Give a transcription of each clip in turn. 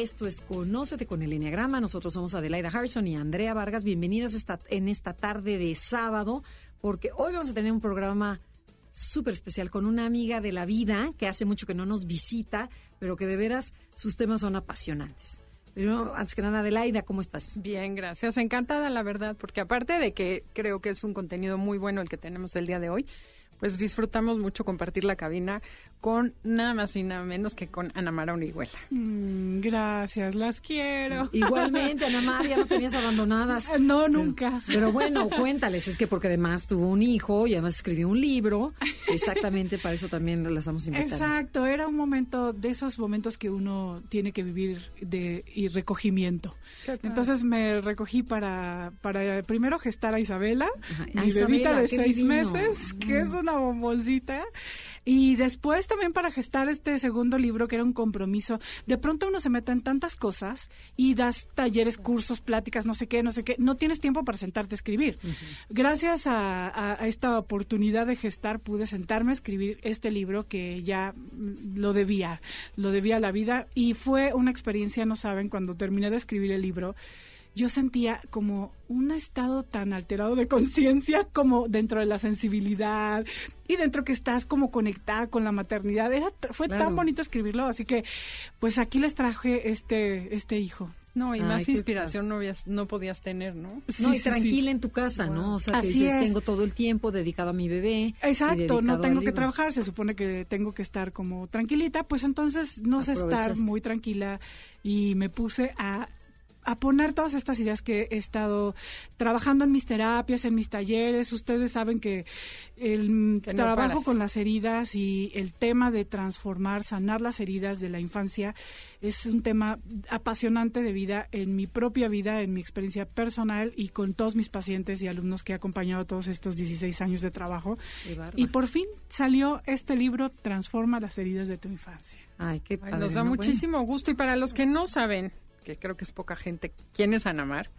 Esto es Conócete con el Enneagrama. Nosotros somos Adelaida Harrison y Andrea Vargas. Bienvenidas esta, en esta tarde de sábado, porque hoy vamos a tener un programa súper especial con una amiga de la vida que hace mucho que no nos visita, pero que de veras sus temas son apasionantes. Pero antes que nada, Adelaida, ¿cómo estás? Bien, gracias. Encantada, la verdad, porque aparte de que creo que es un contenido muy bueno el que tenemos el día de hoy, pues disfrutamos mucho compartir la cabina con nada más y nada menos que con Ana Mara Unihuela. Mm, gracias, las quiero. Igualmente, Ana María, nos tenías abandonadas. No, nunca. Pero, bueno, cuéntales, es que porque además tuvo un hijo y además escribió un libro, exactamente para eso también la estamos invitando. Exacto, era un momento de esos momentos que uno tiene que vivir de y recogimiento. Entonces me recogí para, para primero gestar a Isabela, mi bebita de seis meses, que es una bomboncita. Y después también para gestar este segundo libro, que era un compromiso. De pronto uno se mete en tantas cosas y das talleres, cursos, pláticas, no sé qué, no sé qué. No tienes tiempo para sentarte a escribir. Gracias a, a, esta oportunidad de gestar, pude sentarme a escribir este libro que ya lo debía, lo debía a la vida. Y fue una experiencia, no saben, cuando terminé de escribir el libro yo sentía como un estado tan alterado de conciencia como dentro de la sensibilidad y dentro que estás como conectada con la maternidad. Era, fue tan bonito escribirlo, así que pues aquí les traje este, este hijo. No, y más inspiración no, habías, no podías tener, ¿no? no, y tranquila en tu casa, ¿no? O sea, Así dices, tengo todo el tiempo dedicado a mi bebé. Exacto, no tengo que trabajar, se supone que tengo que estar como tranquilita, pues entonces no sé estar muy tranquila y me puse a a poner todas estas ideas que he estado trabajando en mis terapias, en mis talleres. Ustedes saben que el trabajo con las heridas y el tema de transformar, sanar las heridas de la infancia es un tema apasionante de vida en mi propia vida, en mi experiencia personal y con todos mis pacientes y alumnos que he acompañado todos estos 16 años de trabajo. Y por fin salió este libro, Transforma las heridas de tu infancia. Ay, qué padre, Nos da muchísimo gusto y para los que no saben, que creo que es poca gente, ¿quién es Anamar?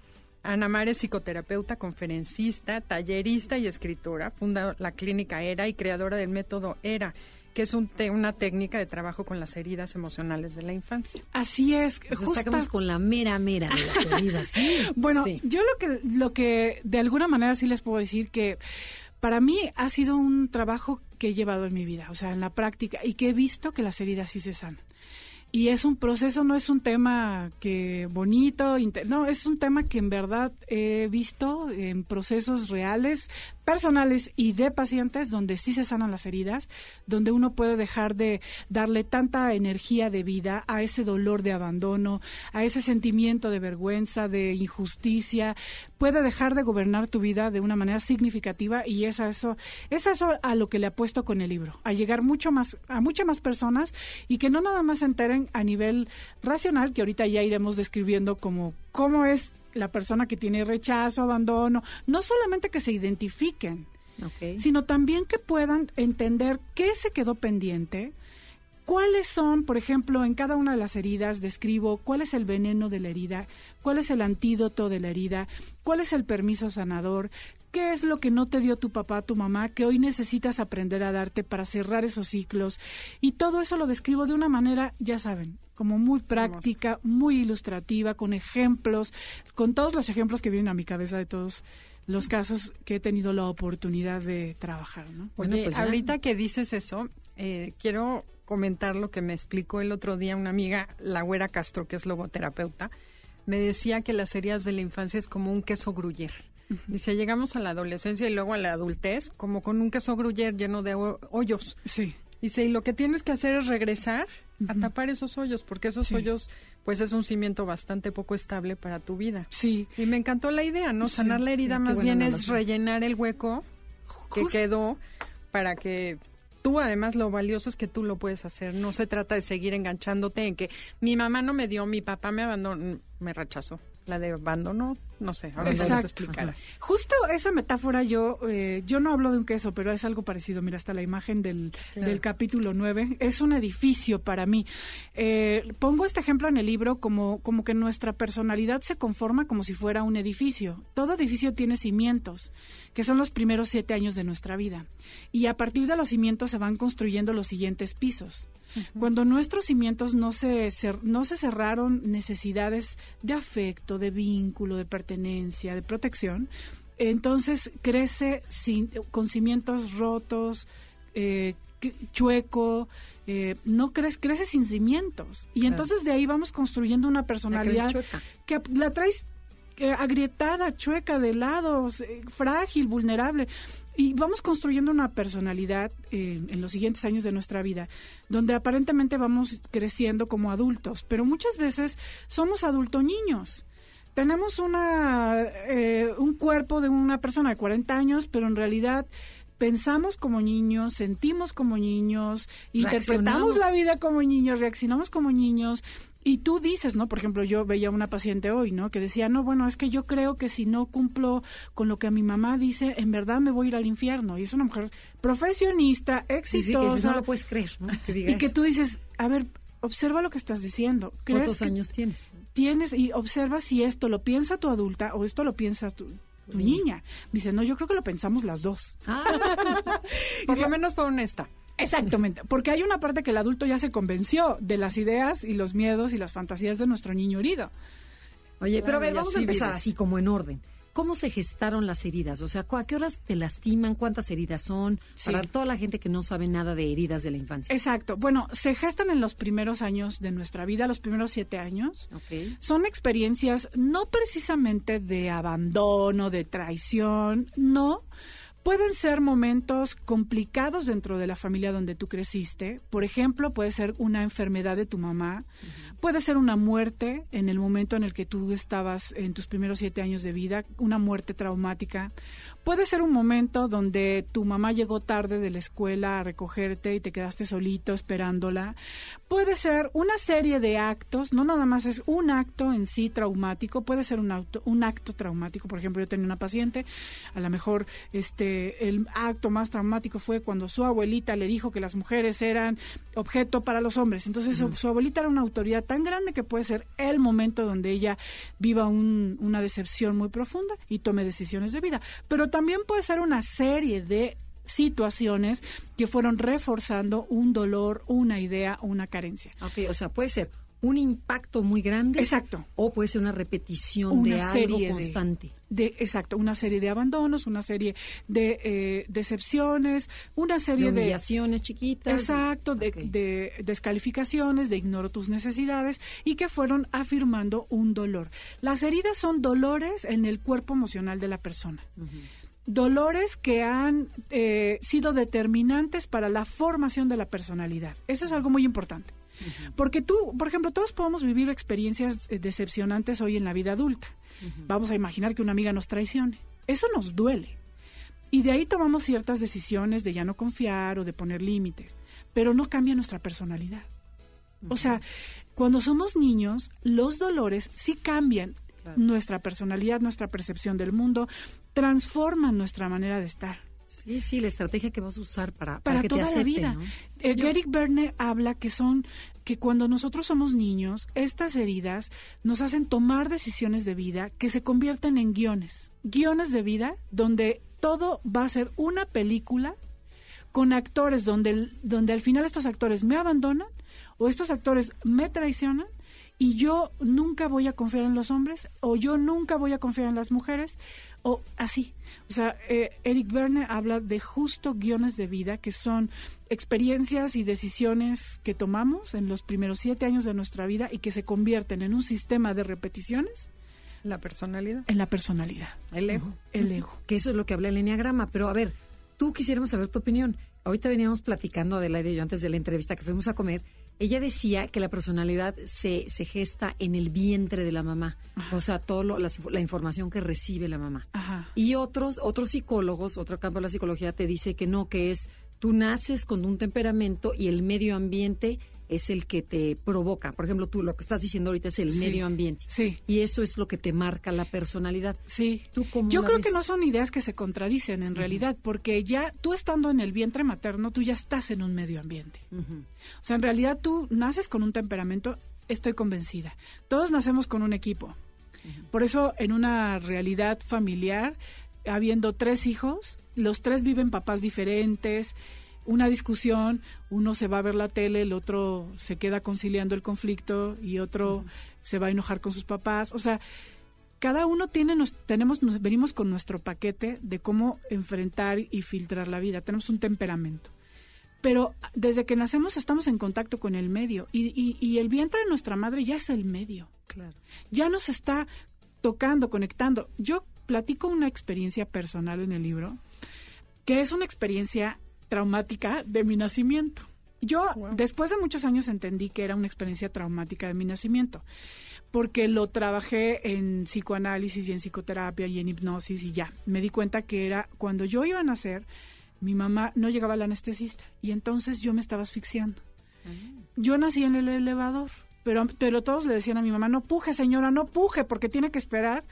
Anamar es psicoterapeuta, conferencista, tallerista y escritora. Funda la clínica ERA y creadora del método ERA, que es un una técnica de trabajo con las heridas emocionales de la infancia. Así es. Pues con la mera mera de las heridas. bueno, yo lo que, lo que de alguna manera sí les puedo decir que para mí ha sido un trabajo que he llevado en mi vida, o sea, en la práctica, y que he visto que las heridas sí se sanan y es un proceso, no es un tema que bonito, no, es un tema que en verdad he visto en procesos reales, personales y de pacientes donde sí se sanan las heridas, donde uno puede dejar de darle tanta energía de vida a ese dolor de abandono, a ese sentimiento de vergüenza, de injusticia, puede dejar de gobernar tu vida de una manera significativa y es a eso, es eso a lo que le apuesto con el libro, a llegar mucho más a muchas más personas y que no nada más se enteren a nivel racional, que ahorita ya iremos describiendo como cómo es la persona que tiene rechazo, abandono, no solamente que se identifiquen, sino también que puedan entender qué se quedó pendiente, cuáles son, por ejemplo, en cada una de las heridas describo cuál es el veneno de la herida, cuál es el antídoto de la herida, cuál es el permiso sanador, ¿Qué es lo que no te dio tu papá, tu mamá, que hoy necesitas aprender a darte para cerrar esos ciclos? Y todo eso lo describo de una manera, ya saben, como muy práctica, muy ilustrativa, con ejemplos, con todos los ejemplos que vienen a mi cabeza de todos los casos que he tenido la oportunidad de trabajar. ¿no? Oye, pues ahorita que dices eso, eh, quiero comentar lo que me explicó el otro día una amiga, la Güera Castro, que es logoterapeuta. Me decía que las heridas de la infancia es como un queso gruyer. Dice, llegamos a la adolescencia y luego a la adultez, como con un queso gruyer lleno de hoyos. Sí. Dice, y lo que tienes que hacer es regresar a tapar esos hoyos, porque esos hoyos, pues es un cimiento bastante poco estable para tu vida. Sí. Y me encantó la idea, ¿no? Sanar la herida más bien es rellenar el hueco que quedó para que tú además lo valioso es que tú lo puedes hacer. No se trata de seguir enganchándote en que mi mamá no me dio, mi papá me abandonó, me rechazó. La de abandono, no sé, ahora nos explicarás. Justo esa metáfora yo, eh, yo no hablo de un queso, pero es algo parecido. Mira, hasta la imagen del, del capítulo 9. Es un edificio para mí. Eh, pongo este ejemplo en el libro como, como que nuestra personalidad se conforma como si fuera un edificio. Todo edificio tiene cimientos, que son los primeros siete años de nuestra vida. Y a partir de los cimientos se van construyendo los siguientes pisos. Cuando nuestros cimientos no se, no se cerraron necesidades de afecto, de vínculo, de pertenencia, de protección, entonces crece sin, con cimientos rotos, eh, chueco, eh, no crece, crece sin cimientos. Y entonces de ahí vamos construyendo una personalidad que la traes eh, agrietada, chueca, de lados, frágil, vulnerable. Y vamos construyendo una personalidad eh, en los siguientes años de nuestra vida, donde aparentemente vamos creciendo como adultos, pero muchas veces somos adultos niños. Tenemos una, eh, un cuerpo de una persona de 40 años, pero en realidad pensamos como niños, sentimos como niños, interpretamos la vida como niños, reaccionamos como niños, y tú dices, ¿no? Por ejemplo, yo veía una paciente hoy, ¿no? Que decía, no, bueno, es que yo creo que si no cumplo con lo que mi mamá dice, en verdad me voy a ir al infierno. Y es una mujer profesionista, exitosa. Sí, sí, que no lo puedes creer, ¿no? y que tú dices, a ver, observa lo que estás diciendo. ¿Cuántos años tienes? Tienes y observa si esto lo piensa tu adulta o esto lo piensa tu, niña. Me dice, no, yo creo que lo pensamos las dos. Ah. Por lo menos fue honesta. Exactamente, porque hay una parte que el adulto ya se convenció de las ideas y los miedos y las fantasías de nuestro niño herido. Oye, pero a ver, vamos a empezar así como en orden. ¿Cómo se gestaron las heridas? O sea, ¿a qué horas te lastiman? ¿Cuántas heridas son? Para toda la gente que no sabe nada de heridas de la infancia. Exacto. Bueno, se gestan en los primeros años de nuestra vida, los primeros siete años. Son experiencias no precisamente de abandono, de traición, no Pueden ser momentos complicados dentro de la familia donde tú creciste. Por ejemplo, puede ser una enfermedad de tu mamá, Puede ser una muerte en el momento en el que tú estabas en tus primeros siete años de vida, una muerte traumática. Puede ser un momento donde tu mamá llegó tarde de la escuela a recogerte y te quedaste solito esperándola. Puede ser una serie de actos, no nada más es un acto en sí traumático, puede ser un, acto, un acto traumático. Por ejemplo, yo tenía una paciente, a lo mejor este, el acto más traumático fue cuando su abuelita le dijo que las mujeres eran objeto para los hombres. Entonces su, su abuelita era una autoridad tan grande que puede ser el momento donde ella viva una decepción muy profunda y tome decisiones de vida. Pero también puede ser una serie de situaciones que fueron reforzando un dolor, una idea, una carencia. Ok, o sea, puede ser un impacto muy grande. Exacto. O puede ser una repetición de algo constante. De, exacto, una serie de abandonos, una serie de eh, decepciones, una serie de... Humillaciones chiquitas. Exacto, de, descalificaciones, de ignoro tus necesidades y que fueron afirmando un dolor. Las heridas son dolores en el cuerpo emocional de la persona. Dolores que han eh, sido determinantes para la formación de la personalidad. Eso es algo muy importante. Porque tú, por ejemplo, todos podemos vivir experiencias eh, decepcionantes hoy en la vida adulta. Vamos a imaginar que una amiga nos traicione. Eso nos duele. Y de ahí tomamos ciertas decisiones de ya no confiar o de poner límites, pero no cambia nuestra personalidad. O sea, cuando somos niños, los dolores sí cambian nuestra personalidad, nuestra percepción del mundo, transforman nuestra manera de estar. Sí, sí, la estrategia que vas a usar para, para, toda la vida. Eh, Eric Berne habla que son que cuando nosotros somos niños, estas heridas nos hacen tomar decisiones de vida que se convierten en guiones, guiones de vida donde todo va a ser una película con actores donde, donde al final estos actores me abandonan o estos actores me traicionan y yo nunca voy a confiar en los hombres o yo nunca voy a confiar en las mujeres o así. O sea, eh, Eric Verne habla de justo guiones de vida que son experiencias y decisiones que tomamos en los primeros siete años de nuestra vida y que se convierten en un sistema de repeticiones. La personalidad. En la personalidad. El ego. El ego. Que eso es lo que habla el enneagrama. Pero a ver, tú quisiéramos saber tu opinión. Ahorita veníamos platicando, Adelaide y yo, antes de la entrevista que fuimos a comer, ella decía que la personalidad se, se gesta en el vientre de la mamá, o sea, toda la, información que recibe la mamá. Y otros, otros psicólogos, otro campo de la psicología te dice que no, que es tú naces con un temperamento y el medio ambiente es el que te provoca. Por ejemplo, tú lo que estás diciendo ahorita es el medio ambiente. Sí. Y eso es lo que te marca la personalidad. Sí. Yo creo que no son ideas que se contradicen en realidad, porque ya tú estando en el vientre materno, tú ya estás en un medio ambiente. O sea, en realidad tú naces con un temperamento, estoy convencida. Todos nacemos con un equipo. Por eso, en una realidad familiar, habiendo tres hijos, los tres viven papás diferentes, una discusión, uno se va a ver la tele, el otro se queda conciliando el conflicto y otro se va a enojar con sus papás. O sea, cada uno tiene, nos, tenemos, nos venimos con nuestro paquete de cómo enfrentar y filtrar la vida. Tenemos un temperamento. Pero desde que nacemos estamos en contacto con el medio y, y, y el vientre de nuestra madre ya es el medio. Claro. Ya nos está tocando, conectando. Yo platico una experiencia personal en el libro, que es una experiencia traumática de mi nacimiento. Yo después de muchos años entendí que era una experiencia traumática de mi nacimiento, porque lo trabajé en psicoanálisis y en psicoterapia y en hipnosis y ya. Me di cuenta que era cuando yo iba a nacer, mi mamá no llegaba al anestesista y entonces yo me estaba asfixiando. Ah. Yo nací en el elevador, pero, pero todos le decían a mi mamá, no puje señora, no puje, porque tiene que esperar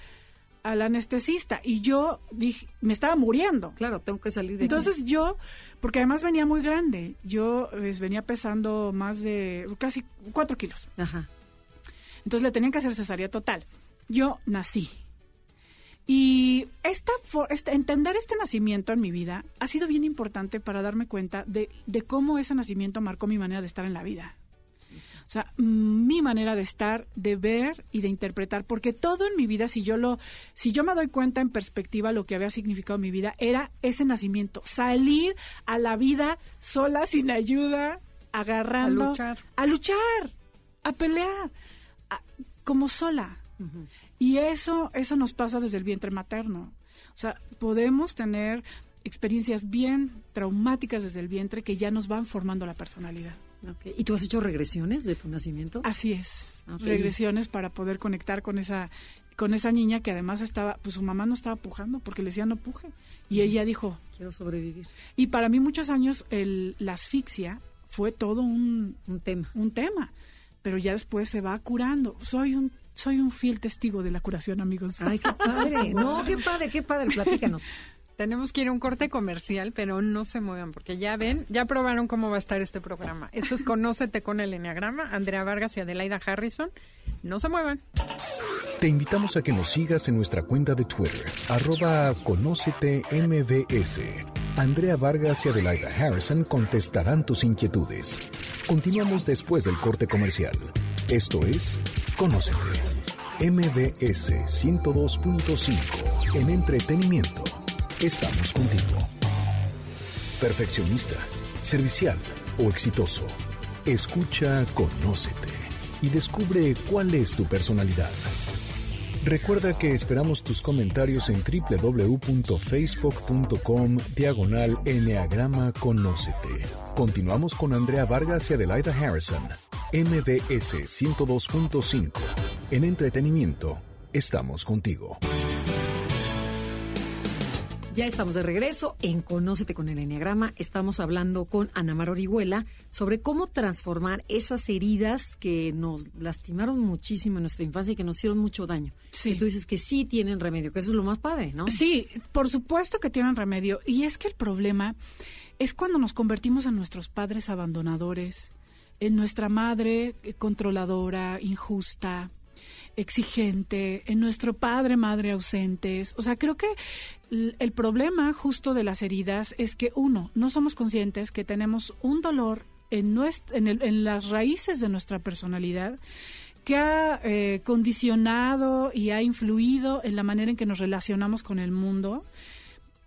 al anestesista y yo dije, me estaba muriendo. Claro, tengo que salir de Entonces yo, porque además venía muy grande, yo pues, venía pesando más de casi cuatro kilos. Ajá. Entonces le tenían que hacer cesárea total. Yo nací. Y esta, este, entender este nacimiento en mi vida ha sido bien importante para darme cuenta de, de cómo ese nacimiento marcó mi manera de estar en la vida. O sea, mi manera de estar, de ver y de interpretar, porque todo en mi vida, si yo lo, si yo me doy cuenta en perspectiva lo que había significado mi vida, era ese nacimiento, salir a la vida sola, sin ayuda, agarrando, a luchar, a, luchar, a pelear, como sola. Y eso, eso nos pasa desde el vientre materno. O sea, podemos tener experiencias bien traumáticas desde el vientre que ya nos van formando la personalidad. ¿Y tú has hecho regresiones de tu nacimiento? Así es, regresiones para poder conectar con esa con esa niña que además estaba, pues su mamá no estaba pujando porque le decía no puje y ella dijo quiero sobrevivir. Y para mí muchos años el, la asfixia fue todo un, un tema, un tema, pero ya después se va curando. Soy un soy un fiel testigo de la curación, amigos. Ay, qué padre. No, qué padre, qué padre. Platícanos. Tenemos que ir a un corte comercial, pero no se muevan, porque ya ven, ya probaron cómo va a estar este programa. Esto es Conócete con el Enneagrama, Andrea Vargas y Adelaida Harrison. No se muevan. Te invitamos a que nos sigas en nuestra cuenta de Twitter, arroba Conócete. Andrea Vargas y Adelaida Harrison contestarán tus inquietudes. Continuamos después del corte comercial. Esto es Conócete. MBS 102.5 en entretenimiento. Estamos contigo. Perfeccionista, servicial o exitoso. Escucha, conócete y descubre cuál es tu personalidad. Recuerda que esperamos tus comentarios en www.facebook.com diagonal Enneagrama Conócete. Continuamos con Andrea Vargas y Adelaida Harrison. MBS 102.5. En entretenimiento, estamos contigo. Ya estamos de regreso en Conócete con el Enneagrama. Estamos hablando con Ana Mar Orihuela sobre cómo transformar esas heridas que nos lastimaron muchísimo en nuestra infancia y que nos hicieron mucho daño. Sí. Y tú dices que sí tienen remedio, que eso es lo más padre, ¿no? Sí, por supuesto que tienen remedio. Y es que el problema es cuando nos convertimos en nuestros padres abandonadores, en nuestra madre controladora, injusta, exigente, en nuestro padre, madre ausentes. O sea, creo que el problema justo de las heridas es que, uno, no somos conscientes que tenemos un dolor en, en, las raíces de nuestra personalidad que ha eh, condicionado y ha influido en la manera en que nos relacionamos con el mundo.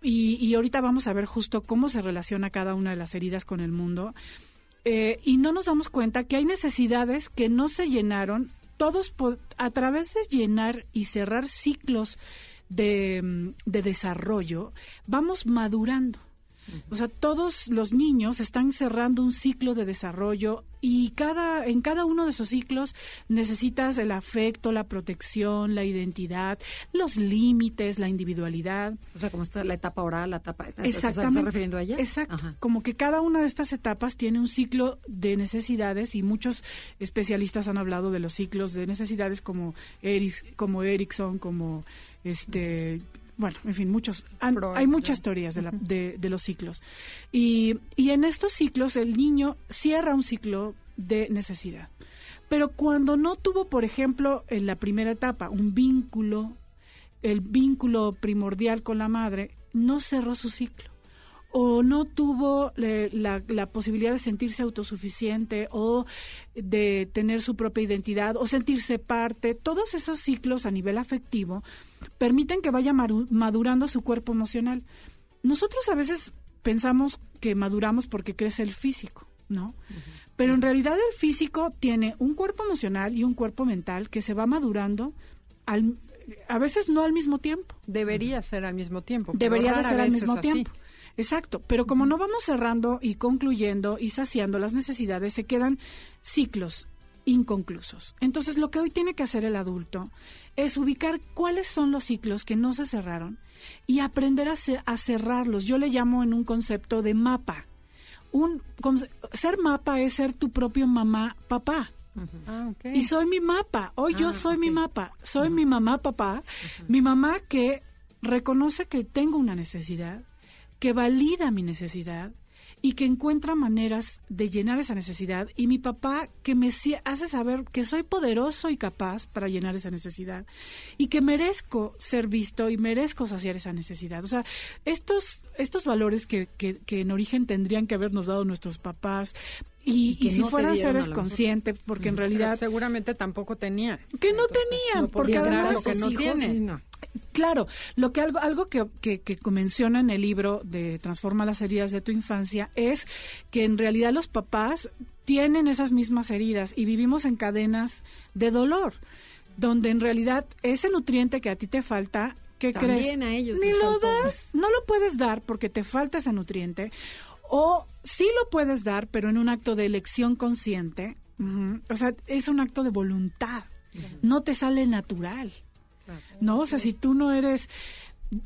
Y, y, ahorita vamos a ver justo cómo se relaciona cada una de las heridas con el mundo. Eh, y no nos damos cuenta que hay necesidades que no se llenaron, todos a través de llenar y cerrar ciclos de, mm, de desarrollo, vamos madurando. O sea, todos los niños están cerrando un ciclo de desarrollo y cada en cada uno de esos ciclos necesitas el afecto, la protección, la identidad, los límites, la individualidad. O sea, como está la etapa oral, la etapa Exactamente. ¿Estás refiriendo a ella? Exacto. Como que cada una de estas etapas tiene un ciclo de necesidades y muchos especialistas han hablado de los ciclos de necesidades como Eric, como Erickson, como este bueno, en fin, muchos, hay muchas teorías de, de, los ciclos. Y, y en estos ciclos el niño cierra un ciclo de necesidad. Pero cuando no tuvo, por ejemplo, en la primera etapa, un vínculo, el vínculo primordial con la madre, no cerró su ciclo o no tuvo la, la, posibilidad de sentirse autosuficiente o de tener su propia identidad o sentirse parte, todos esos ciclos a nivel afectivo permiten que vaya madurando su cuerpo emocional. Nosotros a veces pensamos que maduramos porque crece el físico, ¿no? Pero en realidad el físico tiene un cuerpo emocional y un cuerpo mental que se va madurando al, a veces no al mismo tiempo. Debería ser al mismo tiempo. Debería ser al mismo tiempo. Exacto, pero como no vamos cerrando y concluyendo y saciando las necesidades, se quedan ciclos inconclusos. Entonces, lo que hoy tiene que hacer el adulto es ubicar cuáles son los ciclos que no se cerraron y aprender a, a cerrarlos. Yo le llamo en un concepto de mapa. Un, ser mapa es ser tu propio mamá, papá. Ah, y soy mi mapa. Hoy yo ah, soy mi mapa. Soy mi mamá, papá. Mi mamá que reconoce que tengo una necesidad, que valida mi necesidad, y que encuentra maneras de llenar esa necesidad y mi papá que me hace saber que soy poderoso y capaz para llenar esa necesidad y que merezco ser visto y merezco saciar esa necesidad. O sea, estos, estos valores que, que, en origen tendrían que habernos dado nuestros papás y, si fueran seres conscientes, porque en realidad... seguramente tampoco tenían. Que no tenían, porque además... Lo que no tienen. Claro, lo que algo, algo que, que, menciona en el libro de Transforma las heridas de tu infancia es que en realidad los papás tienen esas mismas heridas y vivimos en cadenas de dolor, donde en realidad ese nutriente que a ti te falta, ¿qué crees? A ellos Ni lo das, no lo puedes dar porque te falta ese nutriente, o sí lo puedes dar, pero en un acto de elección consciente, o sea, es un acto de voluntad, no te sale natural. ¿no? O sea, si tú no eres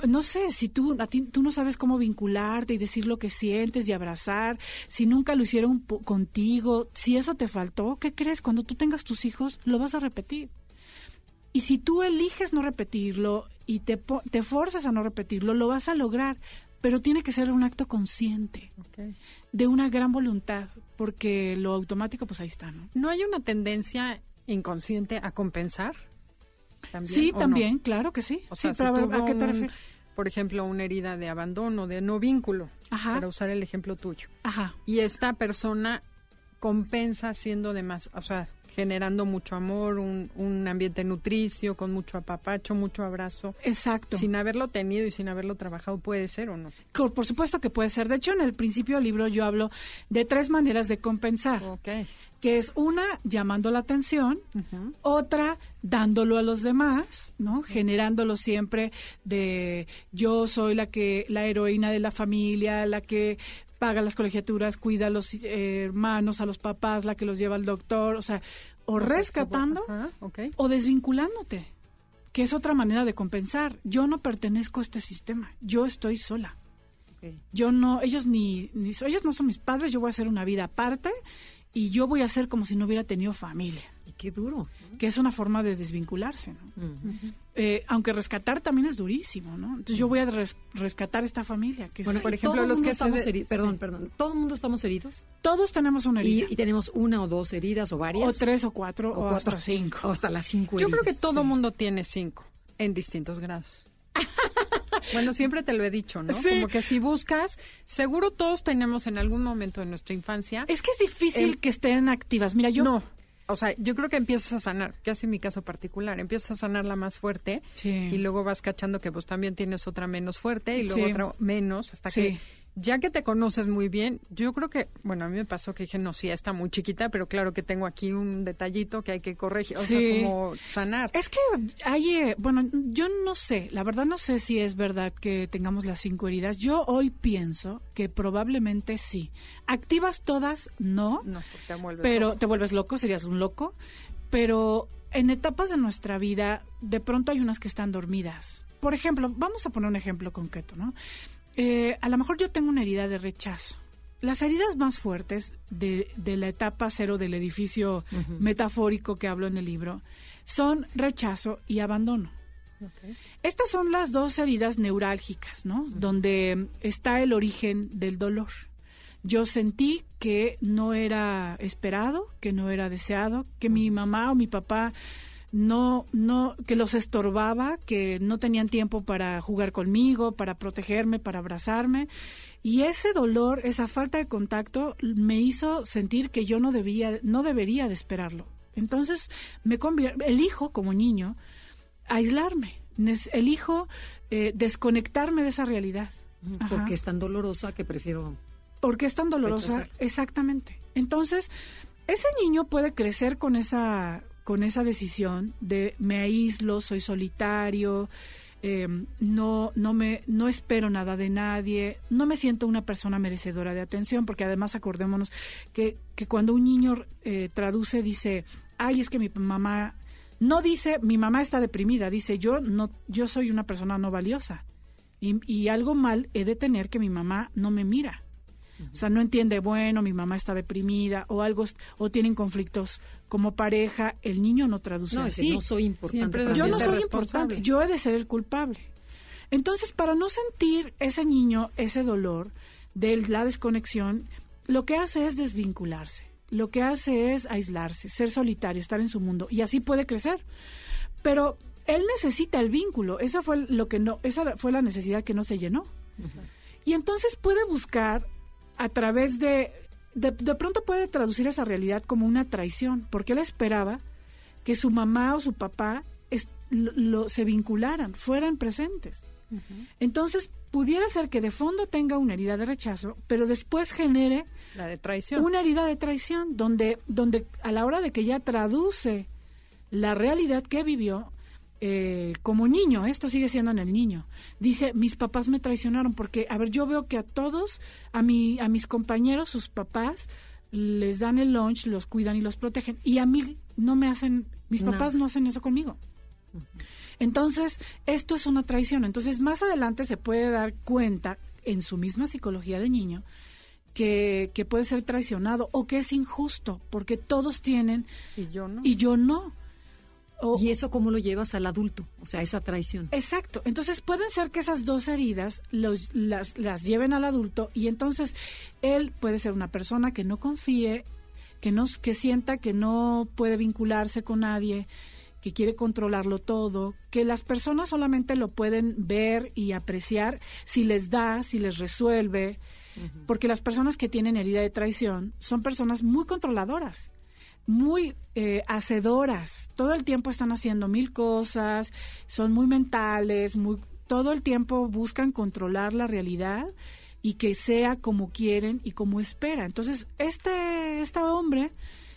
no sé, si tú, a ti, tú no sabes cómo vincularte y decir lo que sientes y abrazar, si nunca lo hicieron contigo, si eso te faltó, ¿qué crees? Cuando tú tengas tus hijos, lo vas a repetir. Y si tú eliges no repetirlo y te, te forzas a no repetirlo, lo vas a lograr, pero tiene que ser un acto consciente, de una gran voluntad, porque lo automático, pues ahí está, ¿no? ¿No hay una tendencia inconsciente a compensar? sí, también, claro que sí. O sea, ¿a qué te refieres? Por ejemplo, una herida de abandono, de no vínculo, para usar el ejemplo tuyo. Ajá. Y esta persona compensa siendo de más, o sea, generando mucho amor, un, un, ambiente nutricio, con mucho apapacho, mucho abrazo. Exacto. Sin haberlo tenido y sin haberlo trabajado, ¿puede ser o no? Por supuesto que puede ser. De hecho, en el principio del libro yo hablo de tres maneras de compensar. Okay que es una llamando la atención, otra dándolo a los demás, ¿no? Generándolo siempre de yo soy la que la heroína de la familia, la que paga las colegiaturas, cuida a los eh, hermanos, a los papás, la que los lleva al doctor, o sea, o rescatando o desvinculándote, que es otra manera de compensar. Yo no pertenezco a este sistema, yo estoy sola. Yo no, ellos ni, ni, ellos no son mis padres, yo voy a hacer una vida aparte y yo voy a hacer como si no hubiera tenido familia. Y qué duro. Que es una forma de desvincularse, ¿no? Eh, aunque rescatar también es durísimo, ¿no? Entonces yo voy a rescatar esta familia. Que bueno, por ejemplo, los que estamos heridos. Perdón, perdón. ¿Todo el mundo estamos heridos? Todos tenemos una herida. ¿Y, tenemos una o dos heridas o varias? O tres o cuatro o, hasta cinco. O hasta las cinco Yo creo que todo el mundo tiene cinco en distintos grados. Bueno, siempre te lo he dicho, ¿no? Como que si buscas, seguro todos tenemos en algún momento de nuestra infancia. Es que es difícil que estén activas. Mira, yo. No. O sea, yo creo que empiezas a sanar, que hace mi caso particular, empiezas a sanar la más fuerte y luego vas cachando que vos también tienes otra menos fuerte y luego otra menos hasta que ya que te conoces muy bien, yo creo que, bueno, a mí me pasó que dije, no, sí, está muy chiquita, pero claro que tengo aquí un detallito que hay que corregir, o sea, como sanar. Es que hay, eh, bueno, yo no sé, la verdad no sé si es verdad que tengamos las cinco heridas. Yo hoy pienso que probablemente sí. Activas todas, no, no te vuelves pero te vuelves loco, serías un loco, pero en etapas de nuestra vida, de pronto hay unas que están dormidas. Por ejemplo, vamos a poner un ejemplo concreto, ¿no? Eh, a lo mejor yo tengo una herida de rechazo. Las heridas más fuertes de, la etapa cero del edificio metafórico que hablo en el libro son rechazo y abandono. Estas son las dos heridas neurálgicas, ¿no? Donde está el origen del dolor. Yo sentí que no era esperado, que no era deseado, que mi mamá o mi papá no, no, que los estorbaba, que no tenían tiempo para jugar conmigo, para protegerme, para abrazarme. Y ese dolor, esa falta de contacto, me hizo sentir que yo no debía, no debería de esperarlo. Entonces me elijo como niño aislarme, elijo eh, desconectarme de esa realidad. Porque es tan dolorosa que prefiero. Porque es tan dolorosa, exactamente. Entonces, ese niño puede crecer con esa con esa decisión de me aíslo, soy solitario, em, no, no, me, no espero nada de nadie, no me siento una persona merecedora de atención, porque además acordémonos que, que cuando un niño eh, traduce dice, ay, es que mi mamá, no dice mi mamá está deprimida, dice yo, no, yo soy una persona no valiosa y, y algo mal he de tener que mi mamá no me mira. O sea, no entiende, bueno, mi mamá está deprimida o algo, o tienen conflictos como pareja, el niño no traduce no, así. No soy importante. Yo no soy importante, yo he de ser el culpable. Entonces, para no sentir ese niño ese dolor de la desconexión, lo que hace es desvincularse. Lo que hace es aislarse, ser solitario, estar en su mundo y así puede crecer. Pero él necesita el vínculo, esa fue lo que no esa fue la necesidad que no se llenó. Y entonces puede buscar a través de, de, pronto puede traducir esa realidad como una traición, porque él esperaba que su mamá o su papá lo, se vincularan, fueran presentes. Entonces, pudiera ser que de fondo tenga una herida de rechazo, pero después genere la de traición. una herida de traición, donde, donde a la hora de que ya traduce la realidad que vivió, eh, como niño, esto sigue siendo en el niño, dice, mis papás me traicionaron porque, a ver, yo veo que a todos, a, mi, a mis compañeros, sus papás, les dan el lunch, los cuidan y los protegen, y a mí no me hacen, mis papás no hacen eso conmigo. Entonces, esto es una traición. Entonces, más adelante se puede dar cuenta en su misma psicología de niño que, que puede ser traicionado o que es injusto, porque todos tienen y yo no. Y yo no. ¿Y eso cómo lo llevas al adulto? O sea, esa traición. Exacto. Entonces pueden ser que esas dos heridas los, las, las lleven al adulto y entonces él puede ser una persona que no confíe, que, no, que sienta que no puede vincularse con nadie, que quiere controlarlo todo, que las personas solamente lo pueden ver y apreciar si les da, si les resuelve, porque las personas que tienen herida de traición son personas muy controladoras muy eh, hacedoras. Todo el tiempo están haciendo mil cosas, son muy mentales, muy, todo el tiempo buscan controlar la realidad y que sea como quieren y como espera. Entonces, este, este hombre,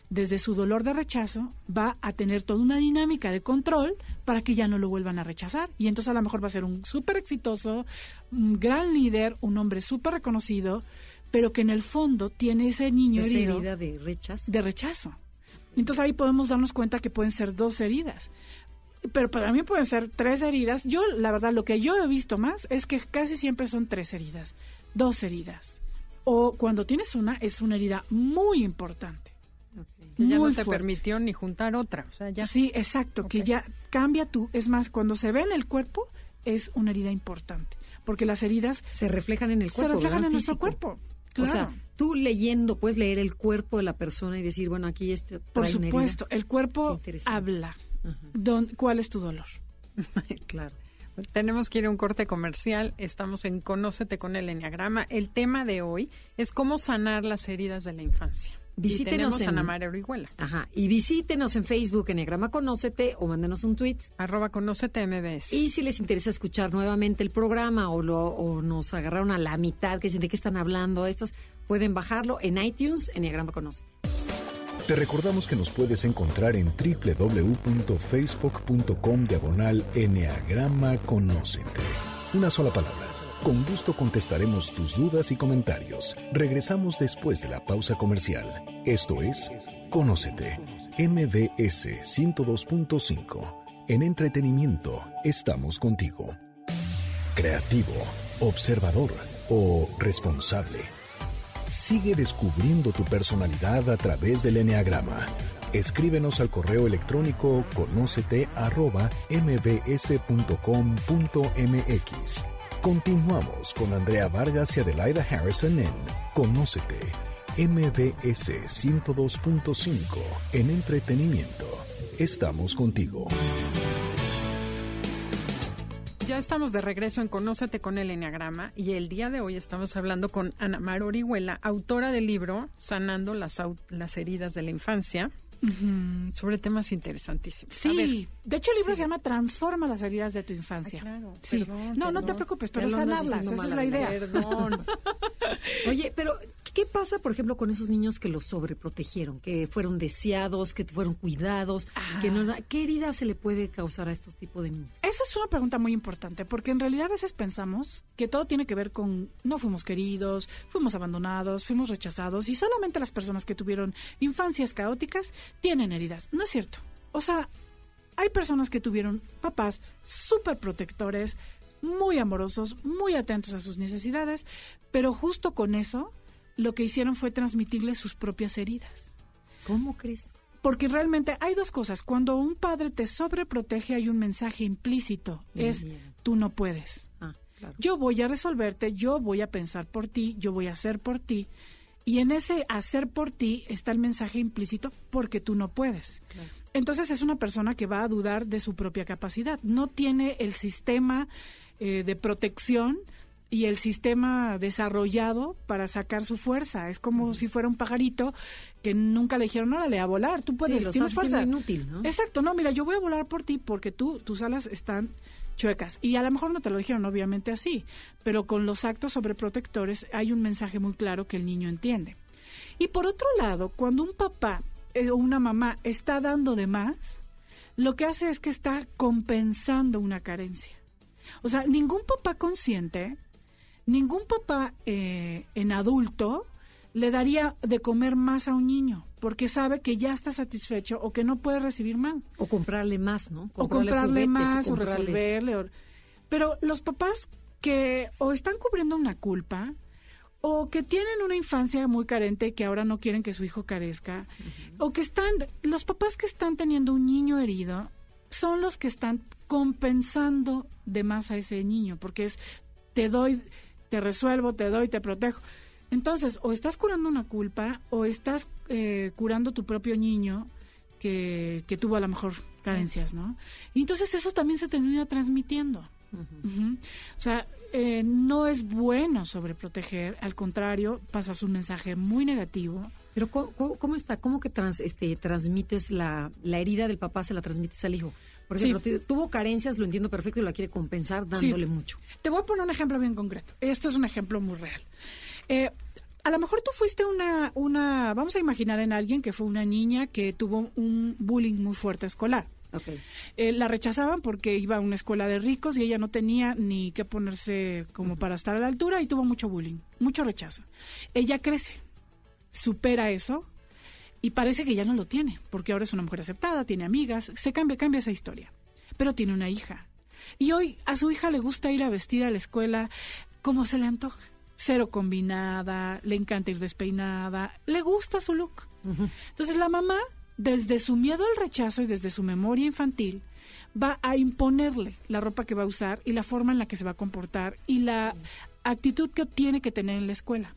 desde su dolor de rechazo, va a tener toda una dinámica de control para que ya no lo vuelvan a rechazar. Y entonces a lo mejor va a ser un súper exitoso, un gran líder, un hombre súper reconocido, pero que en el fondo tiene ese niño herido de rechazo. De rechazo. Entonces ahí podemos darnos cuenta que pueden ser dos heridas. Pero para mí pueden ser tres heridas. Yo, la verdad, lo que yo he visto más es que casi siempre son tres heridas, dos heridas. O cuando tienes una, es una herida muy importante. ya no te permitió ni juntar otra. O sea, ya. Sí, exacto, que ya cambia tú. Es más, cuando se ve en el cuerpo, es una herida importante. Porque las heridas... Se reflejan en el cuerpo. Se reflejan en nuestro cuerpo. O sea, tú leyendo puedes leer el cuerpo de la persona y decir, bueno, aquí este... Por supuesto, el cuerpo habla. ¿Cuál es tu dolor? claro. Tenemos que ir a un corte comercial. Estamos en Conócete con el Enneagrama. El tema de hoy es cómo sanar las heridas de la infancia. Visítenos en Ana María Orihuela. Ajá. Y visítenos en Facebook, Enneagrama Conócete, o mándenos un tweet. Arroba Conócete MBS. Y si les interesa escuchar nuevamente el programa o, lo, o nos agarraron a la mitad, que dicen de qué están hablando estos, pueden bajarlo en iTunes, Enneagrama Conócete. Te recordamos que nos puedes encontrar en www.facebook.com diagonal Enneagrama Conócete. Una sola palabra con gusto contestaremos tus dudas y comentarios. Regresamos después de la pausa comercial. Esto es Conócete, MBS 102.5. En entretenimiento estamos contigo. Creativo, observador o responsable. Sigue descubriendo tu personalidad a través del Enneagrama. Escríbenos al correo electrónico conócete Continuamos con Andrea Vargas y Adelaida Harrison en Conócete, MBS 102.5 en entretenimiento. Estamos contigo. Estamos de regreso en Conócete con el Enneagrama y el día de hoy estamos hablando con Ana Mar Orihuela, autora del libro Sanando las, las heridas de la infancia sobre temas interesantísimos. Sí, de hecho el libro se llama Transforma las heridas de tu infancia. claro, sí. no, no te preocupes, pero sanarlas, esa es la idea. Perdón. Oye, pero ¿qué pasa, por ejemplo, con esos niños que los sobreprotegieron, que fueron deseados, que fueron cuidados? Que no, ¿Qué herida se le puede causar a estos tipos de niños? Esa es una pregunta muy importante, porque en realidad a veces pensamos que todo tiene que ver con no fuimos queridos, fuimos abandonados, fuimos rechazados y solamente las personas que tuvieron infancias caóticas tienen heridas. No es cierto. O sea, hay personas que tuvieron papás súper protectores, muy amorosos, muy atentos a sus necesidades, pero justo con eso lo que hicieron fue transmitirle sus propias heridas. ¿Cómo crees? Porque realmente hay dos cosas. Cuando un padre te sobreprotege hay un mensaje implícito. es tú no puedes. Ah, yo voy a resolverte, yo voy a pensar por ti, yo voy a hacer por ti. Y en ese hacer por ti está el mensaje implícito porque tú no puedes. Entonces es una persona que va a dudar de su propia capacidad. No tiene el sistema eh, de protección y el sistema desarrollado para sacar su fuerza. Es como si fuera un pajarito que nunca le dijeron, órale, a volar, tú puedes, sí, tienes fuerza. inútil, ¿no? Exacto, no, mira, yo voy a volar por ti porque tú, tus alas están chuecas. Y a lo mejor no te lo dijeron obviamente así, pero con los actos sobreprotectores hay un mensaje muy claro que el niño entiende. Y por otro lado, cuando un papá eh, o una mamá está dando de más, lo que hace es que está compensando una carencia. O sea, ningún papá consciente, ningún papá eh, en adulto le daría de comer más a un niño porque sabe que ya está satisfecho o que no puede recibir más. O comprarle más, ¿no? o comprarle más o, resolverle. Pero los papás que o están cubriendo una culpa o que tienen una infancia muy carente que ahora no quieren que su hijo carezca, o que están, los papás que están teniendo un niño herido son los que están compensando de más a ese niño, porque es te doy, te resuelvo, te doy, te protejo. Entonces, o estás curando una culpa o estás eh, curando tu propio niño que, que, tuvo a lo mejor carencias, ¿no? Y entonces eso también se termina transmitiendo. O sea, eh, no es bueno sobreproteger, al contrario, pasas un mensaje muy negativo. Pero ¿cómo, está? ¿Cómo que trans, este, transmites la, la herida del papá, se la transmites al hijo? Por ejemplo, tuvo carencias, lo entiendo perfecto y la quiere compensar dándole mucho. Te voy a poner un ejemplo bien concreto. Esto es un ejemplo muy real. Eh, a lo mejor tú fuiste una, una, vamos a imaginar en alguien que fue una niña que tuvo un bullying muy fuerte escolar. Eh, la rechazaban porque iba a una escuela de ricos y ella no tenía ni que ponerse como para estar a la altura y tuvo mucho bullying, mucho rechazo. Ella crece, supera eso y parece que ya no lo tiene, porque ahora es una mujer aceptada, tiene amigas, se cambia, cambia esa historia. Pero tiene una hija. Y hoy a su hija le gusta ir a vestir a la escuela como se le antoja cero combinada, le encanta ir despeinada, le gusta su look. Entonces la mamá, desde su miedo al rechazo y desde su memoria infantil, va a imponerle la ropa que va a usar y la forma en la que se va a comportar y la actitud que tiene que tener en la escuela.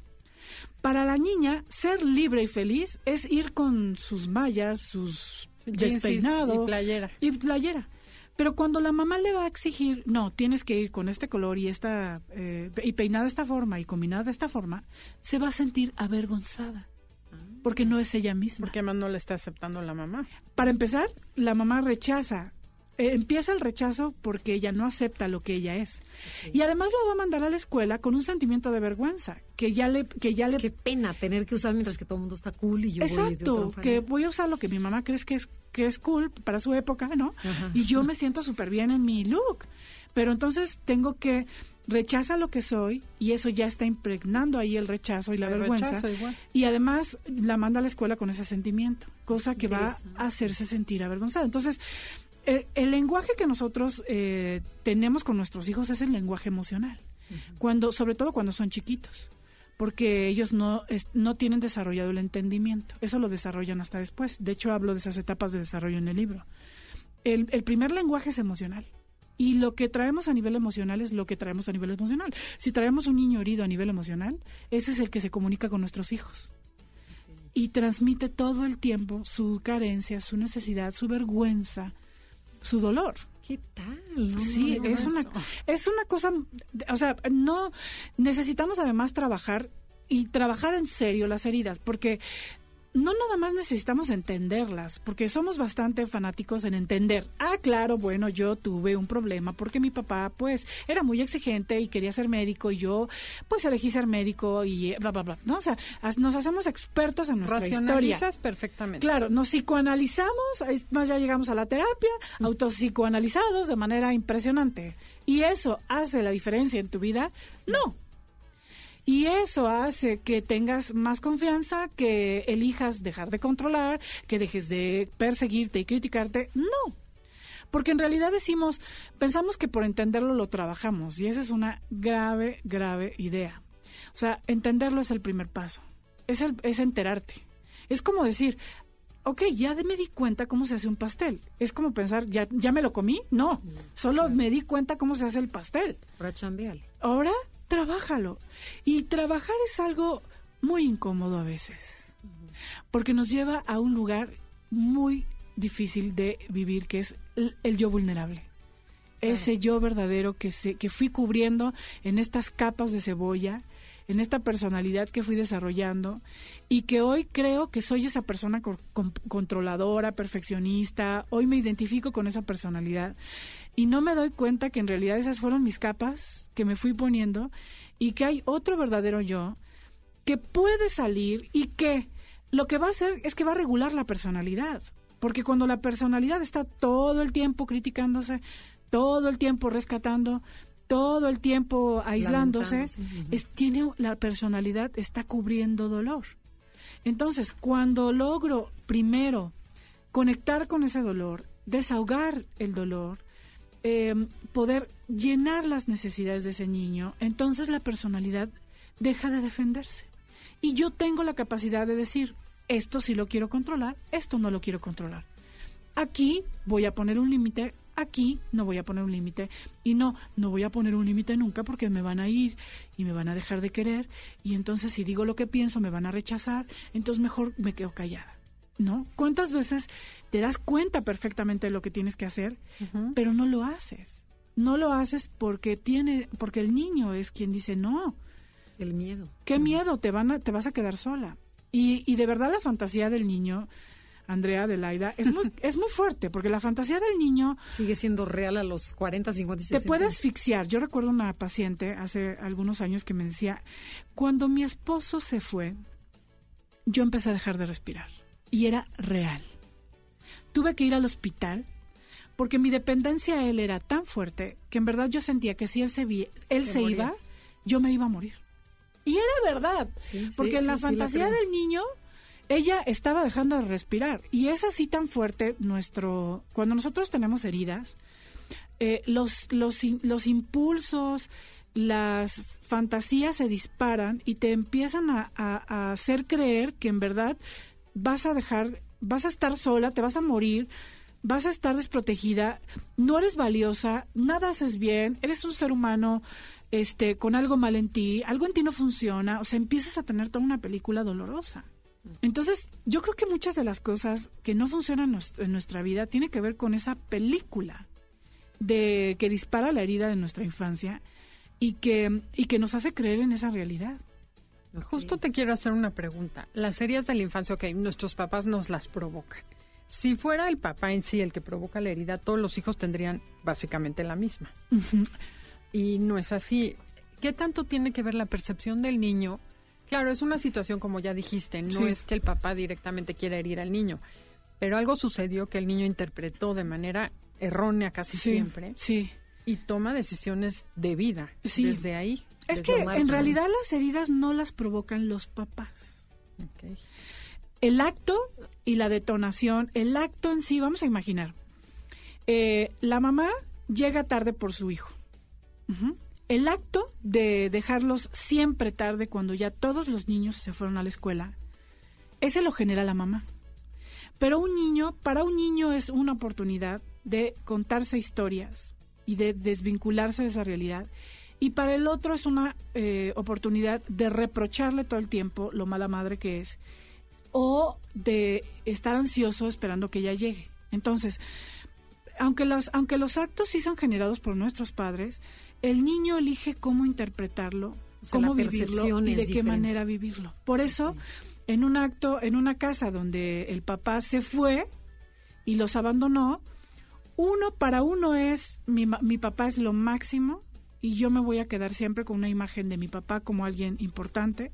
Para la niña, ser libre y feliz es ir con sus mallas, sus despeinados y playera. Y playera. Pero cuando la mamá le va a exigir, no, tienes que ir con este color y esta eh, y peinada de esta forma y combinada de esta forma, se va a sentir avergonzada. porque no es ella misma. Porque además no le está aceptando la mamá. Para empezar, la mamá rechaza eh, empieza el rechazo porque ella no acepta lo que ella es. Y además lo va a mandar a la escuela con un sentimiento de vergüenza, que ya le... Que ya es le... Qué pena tener que usar mientras que todo el mundo está cool y yo Exacto, voy que voy a usar lo que mi mamá cree que es, que es cool para su época, ¿no? Y yo me siento súper bien en mi look. Pero entonces tengo que rechaza lo que soy y eso ya está impregnando ahí el rechazo y la vergüenza. Y además la manda a la escuela con ese sentimiento, cosa que va a hacerse sentir avergonzada. Entonces, el, lenguaje que nosotros eh, tenemos con nuestros hijos es el lenguaje emocional, cuando, sobre todo cuando son chiquitos, porque ellos no, no tienen desarrollado el entendimiento, eso lo desarrollan hasta después. De hecho, hablo de esas etapas de desarrollo en el libro. El, el primer lenguaje es emocional. Y lo que traemos a nivel emocional es lo que traemos a nivel emocional. Si traemos un niño herido a nivel emocional, ese es el que se comunica con nuestros hijos y transmite todo el tiempo su carencia, su necesidad, su vergüenza, su dolor. ¿Qué tal? sí, es una, es una cosa, o sea, no necesitamos además trabajar y trabajar en serio las heridas, porque no nada más necesitamos entenderlas, porque somos bastante fanáticos en entender. Ah, claro, bueno, yo tuve un problema porque mi papá, pues, era muy exigente y quería ser médico y yo, pues, elegí ser médico y bla, bla, bla. ¿no? O sea, nos hacemos expertos en nuestra historia. perfectamente. Claro, nos psicoanalizamos, más ya llegamos a la terapia, mm. autopsicoanalizados de manera impresionante. ¿Y eso hace la diferencia en tu vida? No, y eso hace que tengas más confianza, que elijas dejar de controlar, que dejes de perseguirte y criticarte. No. Porque en realidad decimos, pensamos que por entenderlo lo trabajamos y esa es una grave, grave idea. O sea, entenderlo es el primer paso. Es, el, es enterarte. Es como decir, ok, ya me di cuenta cómo se hace un pastel. Es como pensar, ¿ya, ya me lo comí? No, solo me di cuenta cómo se hace el pastel. Ahora Ahora trabájalo. Y trabajar es algo muy incómodo a veces, porque nos lleva a un lugar muy difícil de vivir, que es el, yo vulnerable. Ese yo verdadero que, se, que fui cubriendo en estas capas de cebolla, en esta personalidad que fui desarrollando y que hoy creo que soy esa persona controladora, perfeccionista, hoy me identifico con esa personalidad y no me doy cuenta que en realidad esas fueron mis capas que me fui poniendo y que hay otro verdadero yo que puede salir y que lo que va a hacer es que va a regular la personalidad. Porque cuando la personalidad está todo el tiempo criticándose, todo el tiempo rescatando, todo el tiempo aislándose, es, tiene la personalidad está cubriendo dolor. Entonces, cuando logro primero conectar con ese dolor, desahogar el dolor, Em, poder llenar las necesidades de ese niño, entonces la personalidad deja de defenderse. Y yo tengo la capacidad de decir, esto sí lo quiero controlar, esto no lo quiero controlar. Aquí voy a poner un límite, aquí no voy a poner un límite. Y no, no voy a poner un límite nunca porque me van a ir y me van a dejar de querer. Y entonces si digo lo que pienso me van a rechazar, entonces mejor me quedo callada. ¿No? ¿Cuántas veces te das cuenta perfectamente de lo que tienes que hacer, pero no lo haces. No lo haces porque tiene, porque el niño es quien dice no. El miedo. ¿Qué miedo? Te van a, te vas a quedar sola. Y, y de verdad la fantasía del niño, Andrea Adelaida, es muy, es muy fuerte, porque la fantasía del niño... Sigue siendo real a los 40, 50 Te puede asfixiar. Yo recuerdo una paciente hace algunos años que me decía, cuando mi esposo se fue, yo empecé a dejar de respirar. Y era real. Tuve que ir al hospital porque mi dependencia a él era tan fuerte que en verdad yo sentía que si él se, él se iba, yo me iba a morir. Y era verdad, porque en la fantasía del niño ella estaba dejando de respirar. Y es así tan fuerte nuestro cuando nosotros tenemos heridas eh, los, los, los impulsos las fantasías se disparan y te empiezan a, a hacer creer que en verdad vas a dejar vas a estar sola, te vas a morir, vas a estar desprotegida, no eres valiosa, nada haces bien, eres un ser humano este con algo mal en ti, algo en ti no funciona, o sea, empiezas a tener toda una película dolorosa. Entonces, yo creo que muchas de las cosas que no funcionan en nuestra vida tiene que ver con esa película de que dispara la herida de nuestra infancia y que y que nos hace creer en esa realidad. Justo te quiero hacer una pregunta. Las heridas de la infancia, ok, nuestros papás nos las provocan. Si fuera el papá en sí el que provoca la herida, todos los hijos tendrían básicamente la misma. Y no es así. ¿Qué tanto tiene que ver la percepción del niño? Claro, es una situación como ya dijiste, no es que el papá directamente quiera herir al niño, pero algo sucedió que el niño interpretó de manera errónea casi siempre. Sí. Y toma decisiones de vida desde ahí. Es que en realidad las heridas no las provocan los papás. El acto y la detonación, el acto en sí, vamos a imaginar, eh, la mamá llega tarde por su hijo. El acto de dejarlos siempre tarde cuando ya todos los niños se fueron a la escuela, ese lo genera la mamá. Pero un niño, para un niño es una oportunidad de contarse historias y de desvincularse de esa realidad. Y para el otro es una eh, oportunidad de reprocharle todo el tiempo lo mala madre que es o de estar ansioso esperando que ella llegue. Entonces, aunque los, aunque los actos sí son generados por nuestros padres, el niño elige cómo interpretarlo, cómo vivirlo y de qué manera vivirlo. Por eso, en un acto, en una casa donde el papá se fue y los abandonó, uno para uno es mi, mi papá es lo máximo y yo me voy a quedar siempre con una imagen de mi papá como alguien importante.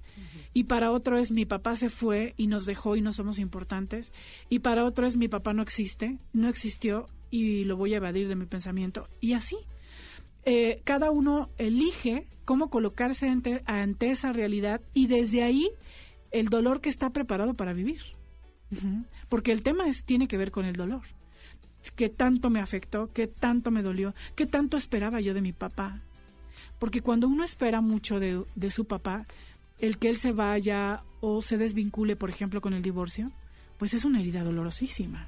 Y para otro es mi papá se fue y nos dejó y no somos importantes. Y para otro es mi papá no existe, no existió y lo voy a evadir de mi pensamiento. Y así. Eh, cada uno elige cómo colocarse ante, ante esa realidad y desde ahí el dolor que está preparado para vivir. Porque el tema es, tiene que ver con el dolor. ¿Qué tanto me afectó? ¿Qué tanto me dolió? ¿Qué tanto esperaba yo de mi papá? Porque cuando uno espera mucho de, de su papá, el que él se vaya o se desvincule, por ejemplo, con el divorcio, pues es una herida dolorosísima.